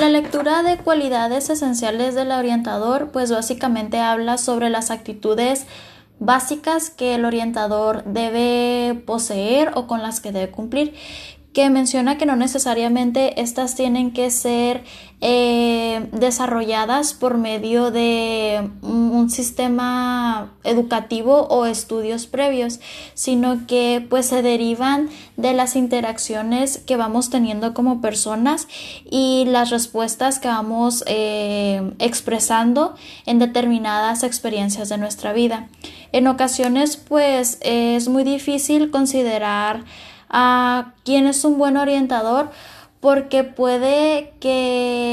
La lectura de cualidades esenciales del orientador pues básicamente habla sobre las actitudes básicas que el orientador debe poseer o con las que debe cumplir que menciona que no necesariamente estas tienen que ser eh, desarrolladas por medio de un sistema educativo o estudios previos, sino que pues se derivan de las interacciones que vamos teniendo como personas y las respuestas que vamos eh, expresando en determinadas experiencias de nuestra vida. En ocasiones pues es muy difícil considerar a quién es un buen orientador porque puede que